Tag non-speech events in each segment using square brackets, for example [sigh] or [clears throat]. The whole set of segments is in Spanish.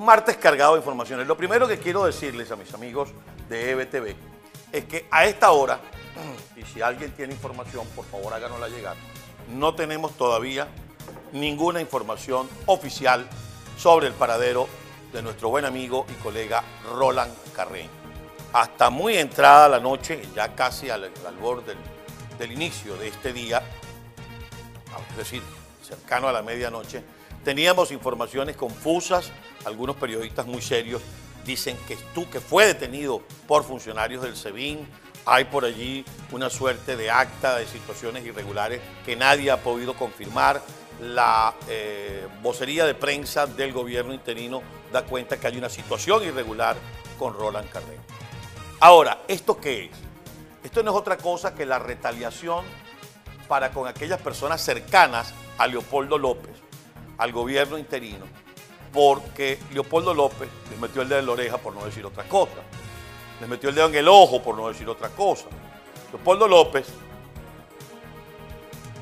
Un martes cargado de informaciones. Lo primero que quiero decirles a mis amigos de EBTV es que a esta hora, [clears throat] y si alguien tiene información, por favor háganosla llegar, no tenemos todavía ninguna información oficial sobre el paradero de nuestro buen amigo y colega Roland Carreño. Hasta muy entrada la noche, ya casi al, al borde del, del inicio de este día, es decir, cercano a la medianoche, teníamos informaciones confusas, algunos periodistas muy serios dicen que, tú, que fue detenido por funcionarios del SEBIN, hay por allí una suerte de acta de situaciones irregulares que nadie ha podido confirmar. La eh, vocería de prensa del gobierno interino da cuenta que hay una situación irregular con Roland Carrera. Ahora, ¿esto qué es? Esto no es otra cosa que la retaliación para con aquellas personas cercanas a Leopoldo López, al gobierno interino, porque Leopoldo López les metió el dedo en la oreja por no decir otra cosa, les metió el dedo en el ojo por no decir otra cosa. Leopoldo López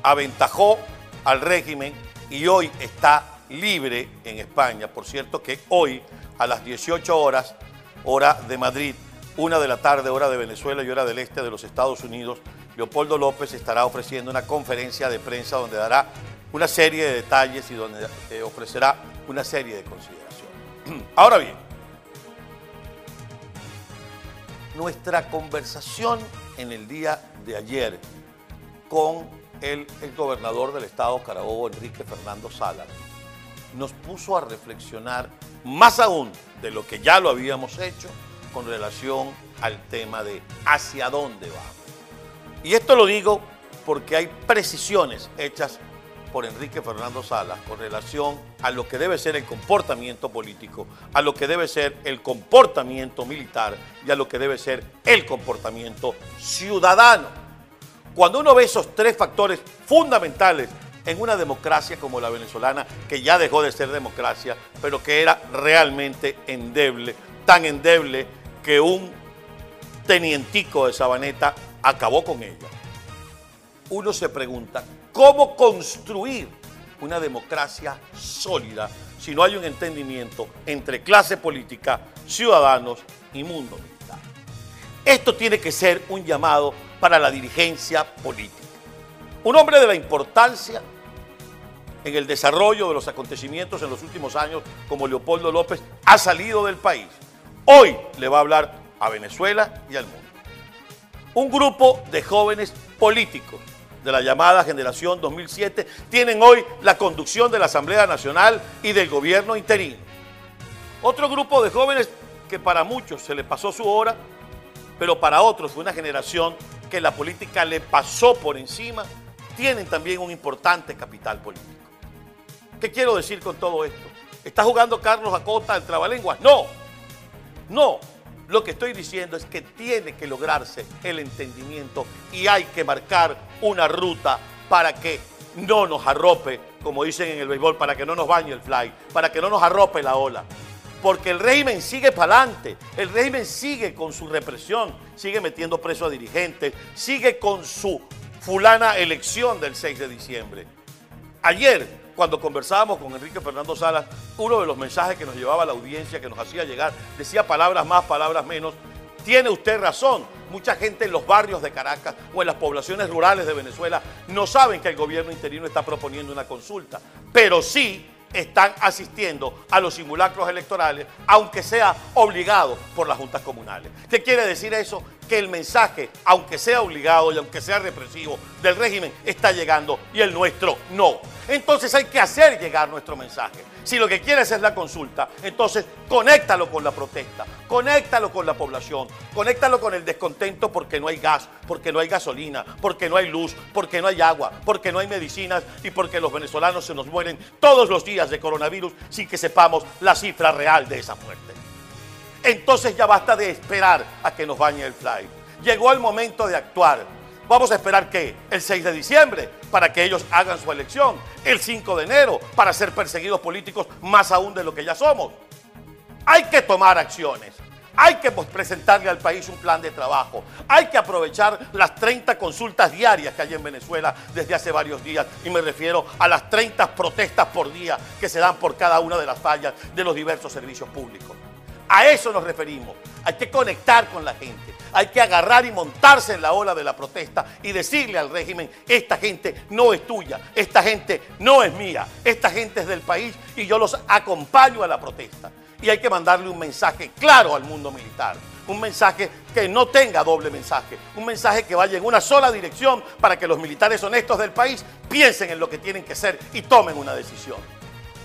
aventajó al régimen y hoy está libre en España. Por cierto que hoy a las 18 horas, hora de Madrid, una de la tarde, hora de Venezuela y hora del este de los Estados Unidos, Leopoldo López estará ofreciendo una conferencia de prensa donde dará una serie de detalles y donde ofrecerá una serie de consideraciones. [clears throat] Ahora bien, nuestra conversación en el día de ayer con el, gobernador del estado Carabobo, Enrique Fernando Sala, nos puso a reflexionar más aún de lo que ya lo habíamos hecho con relación al tema de hacia dónde vamos. Y esto lo digo porque hay precisiones hechas por Enrique Fernando Salas con relación a lo que debe ser el comportamiento político, a lo que debe ser el comportamiento militar y a lo que debe ser el comportamiento ciudadano. Cuando uno ve esos tres factores fundamentales en una democracia como la venezolana, que ya dejó de ser democracia, pero que era realmente endeble, tan endeble que un tenientico de Sabaneta acabó con ella. Uno se pregunta, ¿cómo construir una democracia sólida si no hay un entendimiento entre clase política, ciudadanos y mundo militar? Esto tiene que ser un llamado para la dirigencia política. Un hombre de la importancia en el desarrollo de los acontecimientos en los últimos años, como Leopoldo López, ha salido del país. Hoy le va a hablar a Venezuela y al mundo. Un grupo de jóvenes políticos de la llamada Generación 2007 tienen hoy la conducción de la Asamblea Nacional y del gobierno interino. Otro grupo de jóvenes que para muchos se le pasó su hora, pero para otros fue una generación que la política le pasó por encima, tienen también un importante capital político. ¿Qué quiero decir con todo esto? ¿Está jugando Carlos Acosta el trabalenguas? No, no. Lo que estoy diciendo es que tiene que lograrse el entendimiento y hay que marcar una ruta para que no nos arrope, como dicen en el béisbol, para que no nos bañe el fly, para que no nos arrope la ola. Porque el régimen sigue para adelante, el régimen sigue con su represión, sigue metiendo preso a dirigentes, sigue con su fulana elección del 6 de diciembre. Ayer cuando conversábamos con Enrique Fernando Salas, uno de los mensajes que nos llevaba la audiencia, que nos hacía llegar, decía palabras más, palabras menos. Tiene usted razón. Mucha gente en los barrios de Caracas o en las poblaciones rurales de Venezuela no saben que el gobierno interino está proponiendo una consulta, pero sí están asistiendo a los simulacros electorales, aunque sea obligado por las juntas comunales. ¿Qué quiere decir eso? Que el mensaje, aunque sea obligado y aunque sea represivo, del régimen está llegando y el nuestro no. Entonces hay que hacer llegar nuestro mensaje. Si lo que quieres es la consulta, entonces conéctalo con la protesta, conéctalo con la población, conéctalo con el descontento porque no hay gas, porque no hay gasolina, porque no hay luz, porque no hay agua, porque no hay medicinas y porque los venezolanos se nos mueren todos los días de coronavirus sin que sepamos la cifra real de esa muerte. Entonces ya basta de esperar a que nos bañe el fly. Llegó el momento de actuar. Vamos a esperar que el 6 de diciembre para que ellos hagan su elección, el 5 de enero para ser perseguidos políticos más aún de lo que ya somos. Hay que tomar acciones. Hay que pues, presentarle al país un plan de trabajo. Hay que aprovechar las 30 consultas diarias que hay en Venezuela desde hace varios días. Y me refiero a las 30 protestas por día que se dan por cada una de las fallas de los diversos servicios públicos. A eso nos referimos. Hay que conectar con la gente. Hay que agarrar y montarse en la ola de la protesta y decirle al régimen, esta gente no es tuya, esta gente no es mía, esta gente es del país y yo los acompaño a la protesta y hay que mandarle un mensaje claro al mundo militar. Un mensaje que no tenga doble mensaje. Un mensaje que vaya en una sola dirección para que los militares honestos del país piensen en lo que tienen que ser y tomen una decisión.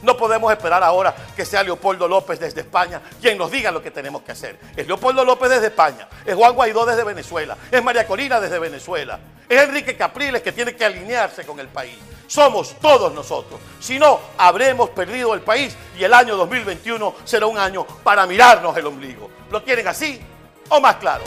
No podemos esperar ahora que sea Leopoldo López desde España quien nos diga lo que tenemos que hacer. Es Leopoldo López desde España, es Juan Guaidó desde Venezuela, es María Corina desde Venezuela, es Enrique Capriles que tiene que alinearse con el país. Somos todos nosotros. Si no, habremos perdido el país y el año 2021 será un año para mirarnos el ombligo. ¿Lo quieren así o más claro?